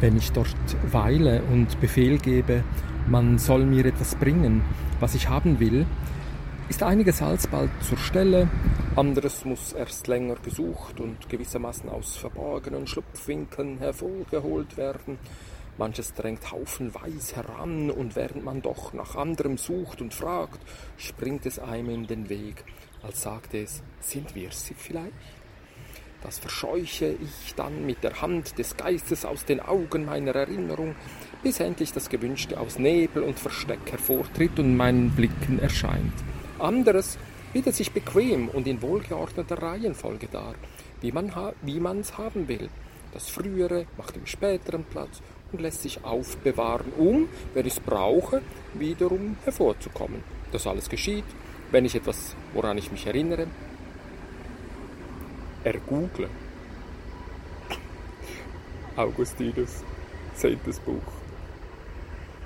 wenn ich dort weile und Befehl gebe, man soll mir etwas bringen, was ich haben will, ist einiges alsbald zur Stelle, anderes muss erst länger gesucht und gewissermaßen aus verborgenen Schlupfwinkeln hervorgeholt werden. Manches drängt haufenweis heran, und während man doch nach anderem sucht und fragt, springt es einem in den Weg, als sagte es, sind wir sie vielleicht? Das verscheuche ich dann mit der Hand des Geistes aus den Augen meiner Erinnerung, bis endlich das Gewünschte aus Nebel und Versteck hervortritt und meinen Blicken erscheint. Anderes bietet sich bequem und in wohlgeordneter Reihenfolge dar, wie man ha man's haben will. Das Frühere macht dem Späteren Platz und lässt sich aufbewahren, um, wenn ich es brauche, wiederum hervorzukommen. Das alles geschieht, wenn ich etwas, woran ich mich erinnere, ergoogle. Augustinus, zehntes Buch.